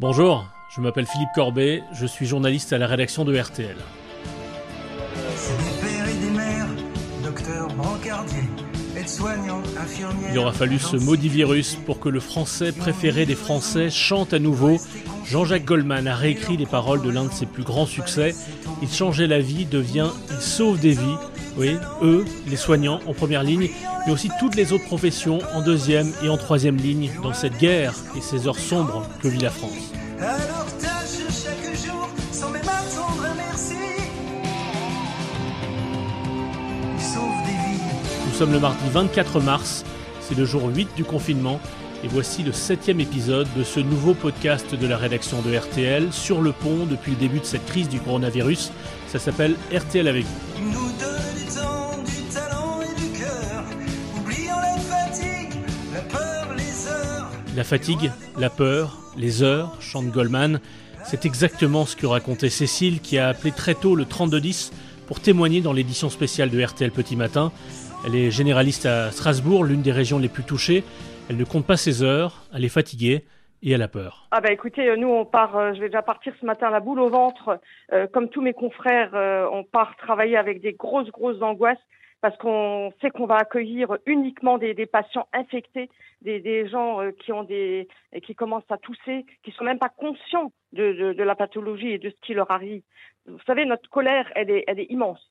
Bonjour, je m'appelle Philippe Corbet, je suis journaliste à la rédaction de RTL. Il aura fallu ce maudit virus pour que le français préféré des Français chante à nouveau. Jean-Jacques Goldman a réécrit les paroles de l'un de ses plus grands succès. Il changeait la vie devient Il sauve des vies. Oui, eux, les soignants en première ligne, mais aussi toutes les autres professions en deuxième et en troisième ligne dans cette guerre et ces heures sombres que vit la France. Nous sommes le mardi 24 mars, c'est le jour 8 du confinement, et voici le septième épisode de ce nouveau podcast de la rédaction de RTL sur le pont depuis le début de cette crise du coronavirus. Ça s'appelle RTL avec vous. La fatigue, la peur, les heures, chante Goldman, c'est exactement ce que racontait Cécile qui a appelé très tôt le 3210 pour témoigner dans l'édition spéciale de RTL Petit Matin. Elle est généraliste à Strasbourg, l'une des régions les plus touchées. Elle ne compte pas ses heures, elle est fatiguée et elle a peur. Ah bah écoutez, euh, nous on part, euh, je vais déjà partir ce matin la boule au ventre, euh, comme tous mes confrères, on part travailler avec des grosses grosses angoisses parce qu'on sait qu'on va accueillir uniquement des, des patients infectés, des, des gens euh, qui ont des qui commencent à tousser, qui sont même pas conscients de, de, de, la pathologie et de ce qui leur arrive. Vous savez, notre colère, elle est, elle est immense.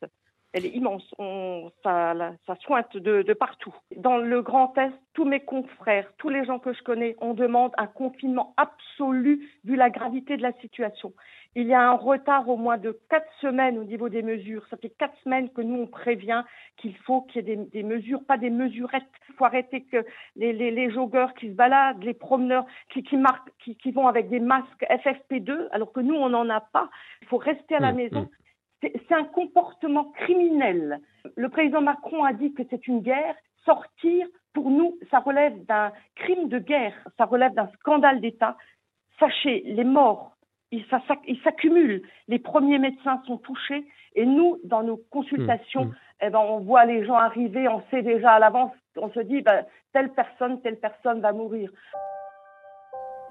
Elle est immense. On, ça, ça sointe de, de partout. Dans le Grand Est, tous mes confrères, tous les gens que je connais, on demande un confinement absolu vu la gravité de la situation. Il y a un retard au moins de quatre semaines au niveau des mesures. Ça fait quatre semaines que nous, on prévient qu'il faut qu'il y ait des, des, mesures, pas des mesurettes. Il faut arrêter que les, les, les joggeurs qui se baladent, les promeneurs qui, qui, marquent, qui, qui vont avec des masques FFP2, alors que nous, on n'en a pas. Il faut rester à la mmh, maison. Mmh. C'est un comportement criminel. Le président Macron a dit que c'est une guerre. Sortir, pour nous, ça relève d'un crime de guerre, ça relève d'un scandale d'État. Sachez, les morts il, s'accumule. Les premiers médecins sont touchés et nous, dans nos consultations, mmh, mmh. Eh ben, on voit les gens arriver, on sait déjà à l'avance, on se dit, ben, telle personne, telle personne va mourir.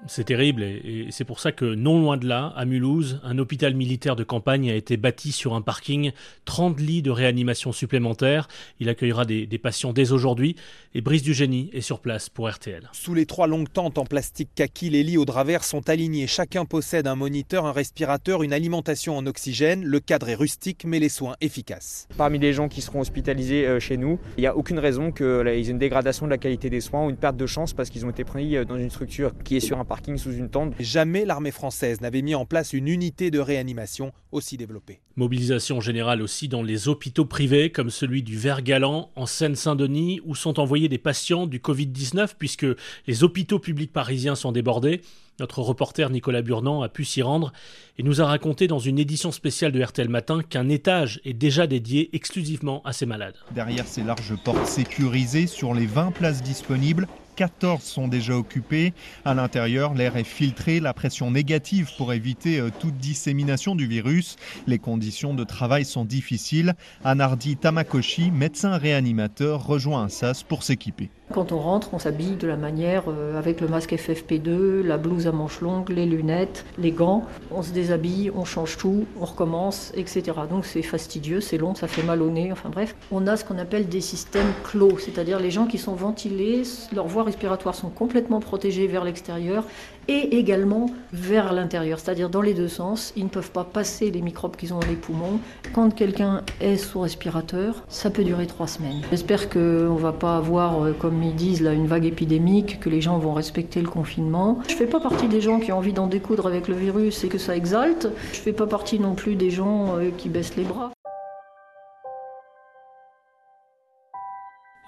C'est terrible et, c'est pour ça que non loin de là, à Mulhouse, un hôpital militaire de campagne a été bâti sur un parking, 30 lits de réanimation supplémentaires. Il accueillera des, des patients dès aujourd'hui et Brice du Génie est sur place pour RTL. Sous les trois longues tentes en plastique kaki, les lits au drap vert sont alignés. Chacun possède un moniteur, un respirateur, une alimentation en oxygène. Le cadre est rustique mais les soins efficaces. Parmi les gens qui seront hospitalisés euh, chez nous, il n'y a aucune raison qu'ils aient une dégradation de la qualité des soins ou une perte de chance parce qu'ils ont été pris euh, dans une structure qui est sur un parking sous une tente. Jamais l'armée française n'avait mis en place une unité de réanimation aussi développée. Mobilisation générale aussi dans les hôpitaux privés comme celui du Vert-Galant en Seine-Saint-Denis où sont envoyés des patients du Covid-19 puisque les hôpitaux publics parisiens sont débordés. Notre reporter Nicolas Burnand a pu s'y rendre et nous a raconté dans une édition spéciale de RTL Matin qu'un étage est déjà dédié exclusivement à ces malades. Derrière ces larges portes sécurisées, sur les 20 places disponibles, 14 sont déjà occupés. À l'intérieur, l'air est filtré, la pression négative pour éviter euh, toute dissémination du virus. Les conditions de travail sont difficiles. Anardi Tamakoshi, médecin réanimateur, rejoint un SAS pour s'équiper. Quand on rentre, on s'habille de la manière euh, avec le masque FFP2, la blouse à manches longues, les lunettes, les gants. On se déshabille, on change tout, on recommence, etc. Donc c'est fastidieux, c'est long, ça fait mal au nez, enfin bref. On a ce qu'on appelle des systèmes clos, c'est-à-dire les gens qui sont ventilés, leurs voies respiratoires sont complètement protégées vers l'extérieur et également vers l'intérieur, c'est-à-dire dans les deux sens. Ils ne peuvent pas passer les microbes qu'ils ont dans les poumons. Quand quelqu'un est sous respirateur, ça peut durer trois semaines. J'espère qu'on ne va pas avoir, euh, comme ils disent, là, une vague épidémique, que les gens vont respecter le confinement. Je ne fais pas partie des gens qui ont envie d'en découdre avec le virus et que ça exalte. Je ne fais pas partie non plus des gens euh, qui baissent les bras.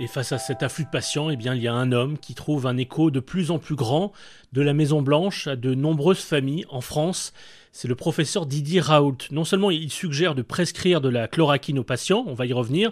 Et face à cet afflux de patients, eh bien, il y a un homme qui trouve un écho de plus en plus grand de la Maison Blanche à de nombreuses familles en France. C'est le professeur Didier Raoult. Non seulement il suggère de prescrire de la chloroquine aux patients, on va y revenir,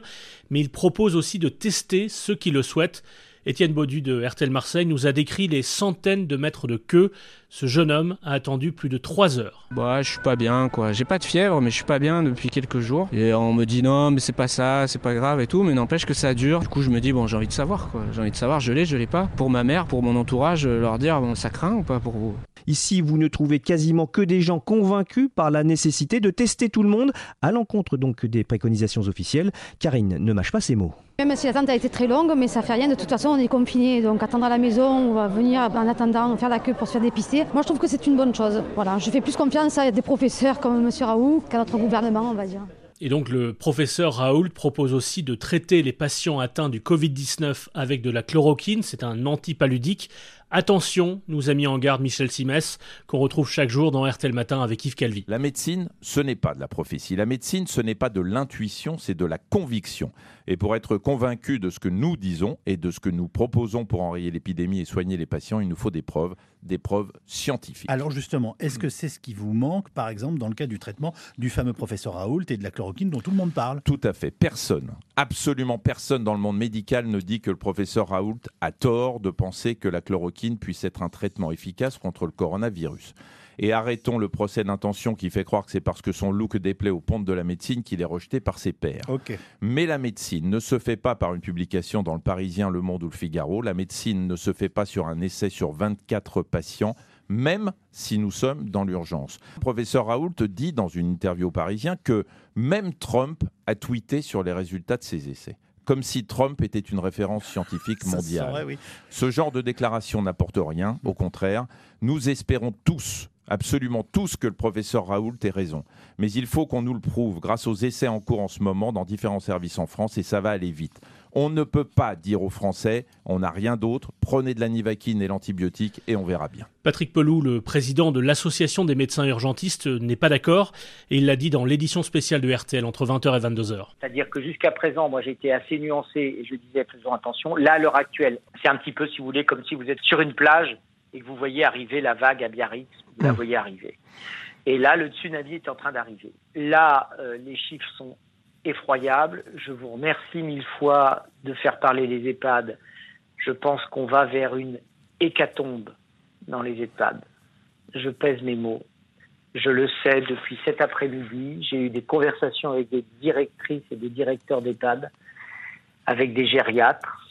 mais il propose aussi de tester ceux qui le souhaitent. Étienne Baudu de RTL Marseille nous a décrit les centaines de mètres de queue. Ce jeune homme a attendu plus de 3 heures. Bah, je suis pas bien, quoi. J'ai pas de fièvre, mais je suis pas bien depuis quelques jours. Et on me dit non, mais c'est pas ça, c'est pas grave et tout, mais n'empêche que ça dure. Du coup, je me dis, bon, j'ai envie de savoir, quoi. J'ai envie de savoir, je l'ai, je l'ai pas. Pour ma mère, pour mon entourage, leur dire, bon, ça craint ou pas pour vous? Ici, vous ne trouvez quasiment que des gens convaincus par la nécessité de tester tout le monde, à l'encontre donc des préconisations officielles. Karine ne mâche pas ses mots. Même si l'attente a été très longue, mais ça fait rien. De toute façon, on est confiné, donc attendre à la maison, on va venir en attendant faire la queue pour se faire dépister. Moi, je trouve que c'est une bonne chose. Voilà, je fais plus confiance à des professeurs comme M. Raoult qu'à notre gouvernement, on va dire. Et donc le professeur Raoult propose aussi de traiter les patients atteints du Covid-19 avec de la chloroquine, c'est un antipaludique. Attention, nous a mis en garde Michel Simès, qu'on retrouve chaque jour dans RTL Matin avec Yves Calvi. La médecine, ce n'est pas de la prophétie. La médecine, ce n'est pas de l'intuition, c'est de la conviction. Et pour être convaincu de ce que nous disons et de ce que nous proposons pour enrayer l'épidémie et soigner les patients, il nous faut des preuves, des preuves scientifiques. Alors justement, est-ce que c'est ce qui vous manque, par exemple, dans le cas du traitement du fameux professeur Raoult et de la chloroquine dont tout le monde parle? Tout à fait. Personne, absolument personne dans le monde médical ne dit que le professeur Raoult a tort de penser que la chloroquine puisse être un traitement efficace contre le coronavirus et arrêtons le procès d'intention qui fait croire que c'est parce que son look déplaît aux pontes de la médecine qu'il est rejeté par ses pairs. Mais la médecine ne se fait pas par une publication dans le Parisien, Le Monde ou le Figaro. La médecine ne se fait pas sur un essai sur 24 patients même si nous sommes dans l'urgence. Le professeur Raoult dit dans une interview au Parisien que même Trump a tweeté sur les résultats de ses essais comme si Trump était une référence scientifique mondiale. Ce genre de déclaration n'apporte rien, au contraire. Nous espérons tous absolument tous que le professeur Raoult ait raison. Mais il faut qu'on nous le prouve grâce aux essais en cours en ce moment dans différents services en France et ça va aller vite. On ne peut pas dire aux Français, on n'a rien d'autre, prenez de la nivaquine et l'antibiotique et on verra bien. Patrick Pelou, le président de l'Association des médecins urgentistes, n'est pas d'accord et il l'a dit dans l'édition spéciale de RTL entre 20h et 22h. C'est-à-dire que jusqu'à présent, moi j'étais assez nuancé et je disais faisons attention. Là, à l'heure actuelle, c'est un petit peu, si vous voulez, comme si vous êtes sur une plage et que vous voyez arriver la vague à Biarritz, vous la mmh. voyez arriver. Et là, le tsunami est en train d'arriver. Là, euh, les chiffres sont effroyables. Je vous remercie mille fois de faire parler les EHPAD. Je pense qu'on va vers une hécatombe dans les EHPAD. Je pèse mes mots. Je le sais depuis cet après-midi. J'ai eu des conversations avec des directrices et des directeurs d'EHPAD, avec des gériatres.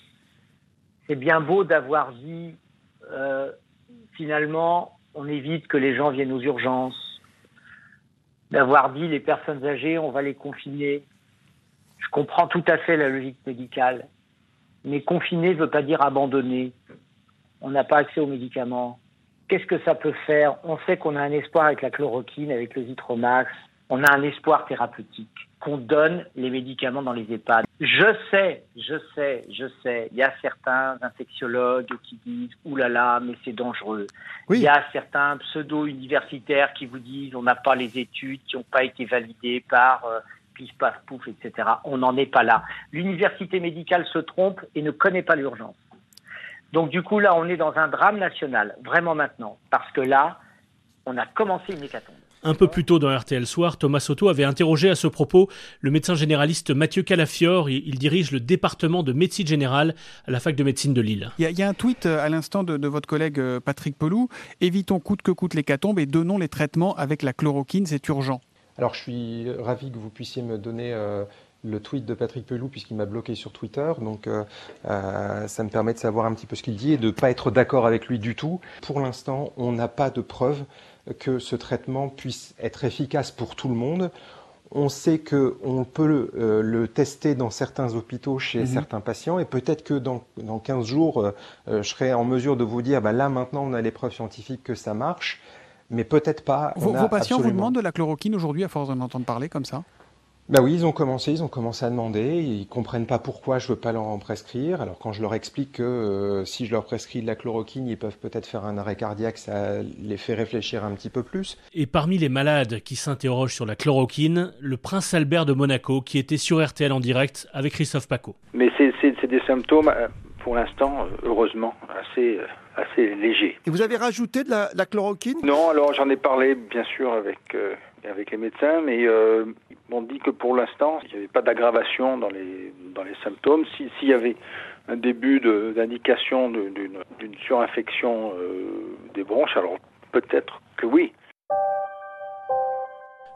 C'est bien beau d'avoir dit euh, finalement, on évite que les gens viennent aux urgences, d'avoir dit les personnes âgées, on va les confiner. Je comprends tout à fait la logique médicale, mais confiner ne veut pas dire abandonner. On n'a pas accès aux médicaments. Qu'est-ce que ça peut faire? On sait qu'on a un espoir avec la chloroquine, avec le Zitromax. On a un espoir thérapeutique qu'on donne les médicaments dans les EHPAD. Je sais, je sais, je sais, il y a certains infectiologues qui disent « Ouh là là, mais c'est dangereux Il y a certains pseudo-universitaires qui vous disent « On n'a pas les études qui n'ont pas été validées par euh, pif, paf, pouf, etc. » On n'en est pas là. L'université médicale se trompe et ne connaît pas l'urgence. Donc du coup, là, on est dans un drame national, vraiment maintenant, parce que là, on a commencé une hécatombe. Un peu plus tôt dans RTL Soir, Thomas Soto avait interrogé à ce propos le médecin généraliste Mathieu Calafiore. Il dirige le département de médecine générale à la fac de médecine de Lille. Il y, a un tweet euh, à l'instant de, votre collègue euh, Patrick Pelou. Évitons coûte que coûte l'hécatombe et donnons les traitements avec la chloroquine, c'est urgent. Alors je suis ravi que vous puissiez me donner euh, le tweet de Patrick Pelou puisqu'il m'a bloqué sur Twitter. Donc ça me permet de savoir un petit peu ce qu'il dit et de ne pas être d'accord avec lui du tout. Pour l'instant, on n'a pas de preuves que ce traitement puisse être efficace pour tout le monde. On sait qu'on peut euh, le, tester dans certains hôpitaux chez mhm. certains patients et peut-être que dans, dans 15 jours, euh, euh, je serai en mesure de vous dire, bah là maintenant on a les preuves scientifiques que ça marche, mais peut-être pas. Vos, patients vous demandent de la chloroquine aujourd'hui à force d'en entendre parler comme ça? Bah oui, ils ont commencé, ils ont commencé à demander, ils comprennent pas pourquoi je veux pas leur en prescrire. Alors quand je leur explique que euh, si je leur prescris de la chloroquine, ils peuvent peut-être faire un arrêt cardiaque, ça les fait réfléchir un petit peu plus. Et parmi les malades qui s'interrogent sur la chloroquine, le prince Albert de Monaco qui était sur RTL en direct avec Christophe Paco. Mais c'est des symptômes euh, pour l'instant, euh, heureusement, assez assez légers. Et vous avez rajouté de la, chloroquine? Non, alors j'en ai parlé bien sûr avec avec les médecins, mais euh, ils m'ont dit que pour l'instant, il n'y avait pas d'aggravation dans les, dans les symptômes. S'il y avait un début d'indication d'une surinfection euh, des bronches, alors peut-être que oui.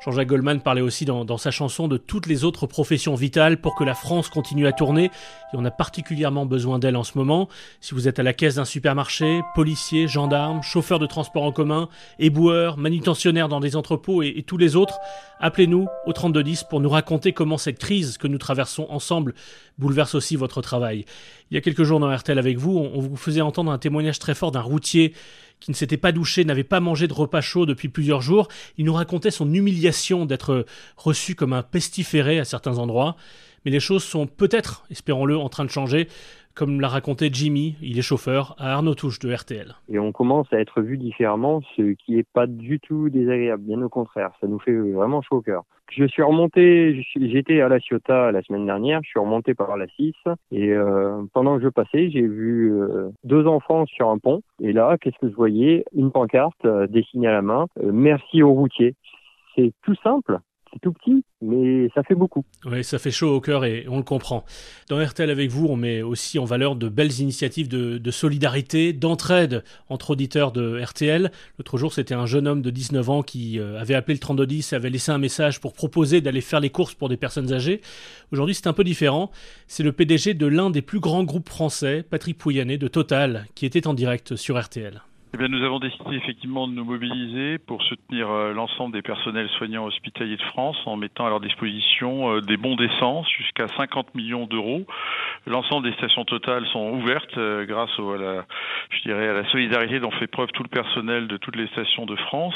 Jean-Jacques Goldman parlait aussi dans, sa chanson de toutes les autres professions vitales pour que la France continue à tourner. Et on a particulièrement besoin d'elle en ce moment. Si vous êtes à la caisse d'un supermarché, policier, gendarme, chauffeur de transport en commun, éboueur, manutentionnaire dans des entrepôts et tous les autres, appelez-nous au 3210 pour nous raconter comment cette crise que nous traversons ensemble bouleverse aussi votre travail. Il y a quelques jours dans RTL avec vous, on vous faisait entendre un témoignage très fort d'un routier qui ne s'était pas douché, n'avait pas mangé de repas chaud depuis plusieurs jours. Il nous racontait son humiliation d'être reçu comme un pestiféré à certains endroits. Mais les choses sont peut-être, espérons-le, en train de changer. Comme l'a raconté Jimmy, il est chauffeur à Arnaud Touche de RTL. Et on commence à être vu différemment, ce qui n'est pas du tout désagréable, bien au contraire, ça nous fait vraiment chaud au cœur. Je suis remonté, j'étais à la Ciotat la semaine dernière, je suis remonté par la 6 et euh, pendant que je passais, j'ai vu euh, deux enfants sur un pont et là, qu'est-ce que je voyais? Une pancarte euh, dessinée à la main, euh, merci aux routiers. C'est tout simple, c'est tout petit, mais ça fait beaucoup. Oui, ça fait chaud au cœur et on le comprend. Dans RTL avec vous, on met aussi en valeur de belles initiatives de, solidarité, d'entraide entre auditeurs de RTL. L'autre jour, c'était un jeune homme de 19 ans qui euh, avait appelé le 3210 et avait laissé un message pour proposer d'aller faire les courses pour des personnes âgées. Aujourd'hui, c'est un peu différent. C'est le PDG de l'un des plus grands groupes français, Patrick Pouyanné de Total, qui était en direct sur RTL. Eh bien, nous avons décidé effectivement de nous mobiliser pour soutenir euh, l'ensemble des personnels soignants hospitaliers de France en mettant à leur disposition euh, des bons d'essence jusqu'à 50 millions d'euros. L'ensemble des stations totales sont ouvertes euh, grâce au, à la, je dirais, à la solidarité dont fait preuve tout le personnel de toutes les stations de France.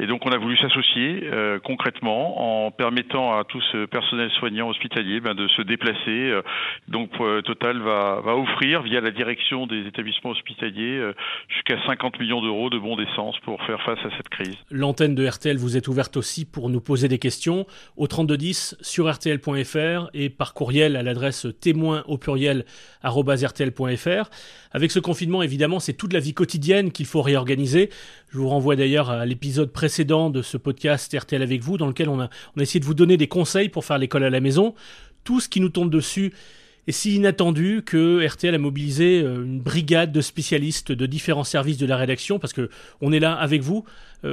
Et donc, on a voulu s'associer concrètement en permettant à tout ce personnel soignant hospitalier ben, de se déplacer. Donc, Total va, va offrir via la direction des établissements hospitaliers jusqu'à 50 millions d'euros de bons d'essence pour faire face à cette crise. L'antenne de RTL vous est ouverte aussi pour nous poser des questions au 3210 sur rtl.fr et par courriel à l'adresse témoin au pluriel rtl.fr. Avec ce confinement, évidemment, c'est toute la vie quotidienne qu'il faut réorganiser. Je vous renvoie d'ailleurs à l'épisode précédent de ce podcast RTL avec vous, dans lequel on a essayé de vous donner des conseils pour faire l'école à la maison. Tout ce qui nous tombe dessus est si inattendu que RTL a mobilisé euh, une brigade de spécialistes de différents services de la rédaction, parce que on est là avec vous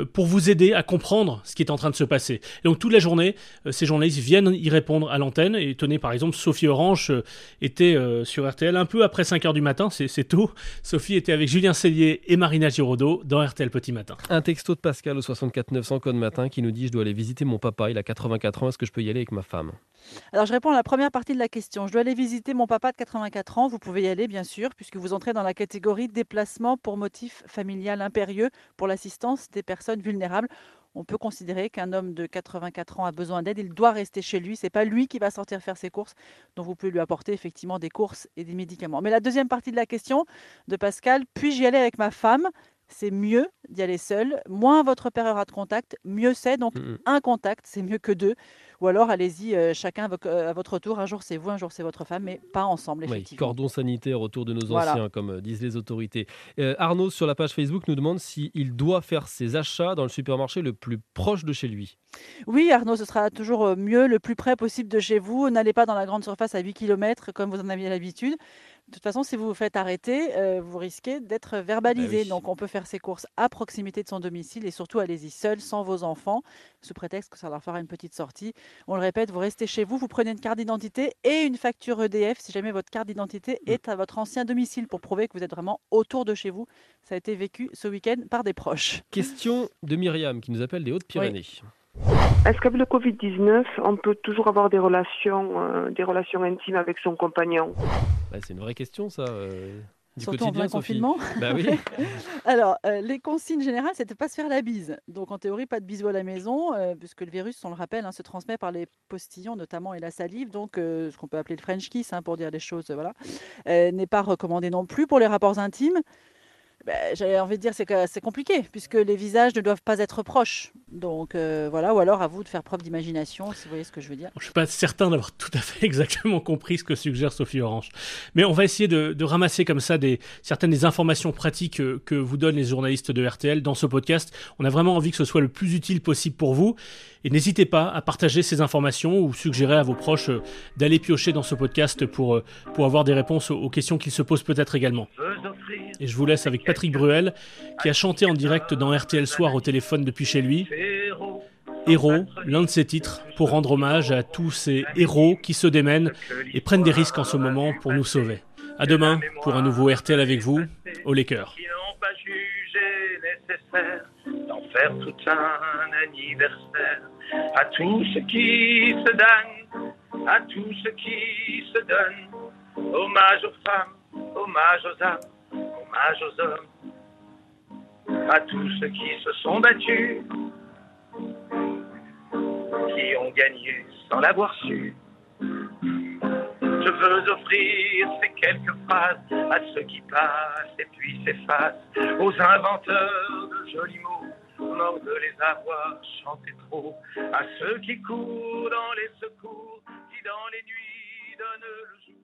pour vous aider à comprendre ce qui est en train de se passer. Et donc toute la journée, euh, ces journalistes viennent y répondre à l'antenne. Et tenez, par exemple, Sophie Orange était sur RTL un peu après 5 heures du matin, c'est tôt. Sophie était avec Julien Cellier et Marina Giraudot dans RTL Petit Matin. Un texto de Pascal au 64 900 code matin qui nous dit je dois aller visiter mon papa, il a 84 ans, est-ce que je peux y aller avec ma femme? Alors je réponds à la première partie de la question. Je dois aller visiter mon papa de 84 ans. Vous pouvez y aller, bien sûr, puisque vous entrez dans la catégorie déplacement pour motif familial impérieux pour l'assistance des personnes vulnérables. On peut considérer qu'un homme de 84 ans a besoin d'aide, il doit rester chez lui, c'est pas lui qui va sortir faire ses courses, donc vous pouvez lui apporter effectivement des courses et des médicaments. Mais la deuxième partie de la question de Pascal, puis-je y aller avec ma femme? C'est mieux d'y aller seul. Moins votre père aura de contact, mieux c'est. Donc, mmh. un contact, c'est mieux que deux. Ou alors, allez-y, euh, chacun à votre tour. Un jour, c'est vous, un jour, c'est votre femme, mais pas ensemble, effectivement. Oui, cordon sanitaire autour de nos voilà. anciens, comme euh, disent les autorités. Euh, Arnaud, sur la page Facebook, nous demande s'il doit faire ses achats dans le supermarché le plus proche de chez lui. Oui, Arnaud, ce sera toujours mieux, le plus près possible de chez vous. N'allez pas dans la grande surface à 8 km, comme vous en aviez l'habitude. De toute façon, si vous vous faites arrêter, euh, vous risquez d'être verbalisé. Bah oui. Donc, on peut faire ses courses à proximité de son domicile et surtout, allez-y seul, sans vos enfants, sous prétexte que ça leur fera une petite sortie. On le répète, vous restez chez vous, vous prenez une carte d'identité et une facture EDF si jamais votre carte d'identité mmh. est à votre ancien domicile pour prouver que vous êtes vraiment autour de chez vous. Ça a été vécu ce week-end par des proches. Question de Myriam qui nous appelle des Hautes-Pyrénées. Oui. Est-ce qu'avec le Covid-19, on peut toujours avoir des relations, euh, des relations intimes avec son compagnon? Bah, C'est une vraie question, ça. Euh, du Surtout quotidien, en plein confinement. Bah oui. Alors, euh, les consignes générales, c'était pas se faire la bise. Donc, en théorie, pas de bisous à la maison, euh, puisque le virus, on le rappelle, hein, se transmet par les postillons, notamment, et la salive. Donc, euh, ce qu'on peut appeler le French kiss, hein, pour dire les choses, voilà, n'est pas recommandé non plus pour les rapports intimes. Ben, J'avais envie de dire c'est que c'est compliqué puisque les visages ne doivent pas être proches. Donc euh, voilà, ou alors à vous de faire preuve d'imagination, si vous voyez ce que je veux dire. Je ne suis pas certain d'avoir tout à fait exactement compris ce que suggère Sophie Orange, mais on va essayer de, de ramasser comme ça des certaines des informations pratiques que, que vous donnent les journalistes de RTL dans ce podcast. On a vraiment envie que ce soit le plus utile possible pour vous, et n'hésitez pas à partager ces informations ou suggérer à vos proches euh, d'aller piocher dans ce podcast pour euh, pour avoir des réponses aux questions qu'ils se posent peut-être également. Et je vous laisse avec Patrick Bruel, qui a chanté en direct dans RTL Soir au téléphone depuis chez lui. Héros, l'un de ses titres, pour rendre hommage à tous ces héros qui se démènent et prennent des risques en ce moment pour nous sauver. À demain pour un nouveau RTL avec vous, au Laker. d'en faire tout un anniversaire à qui se à qui se hommage aux femmes, hommage aux hommage aux hommes, à tous ceux qui se sont battus, qui ont gagné sans l'avoir su. Je veux offrir ces quelques phrases à ceux qui passent et puis s'effacent, aux inventeurs de jolis mots, morts de les avoir chantés trop, à ceux qui courent dans les secours, qui dans les nuits donnent le jour.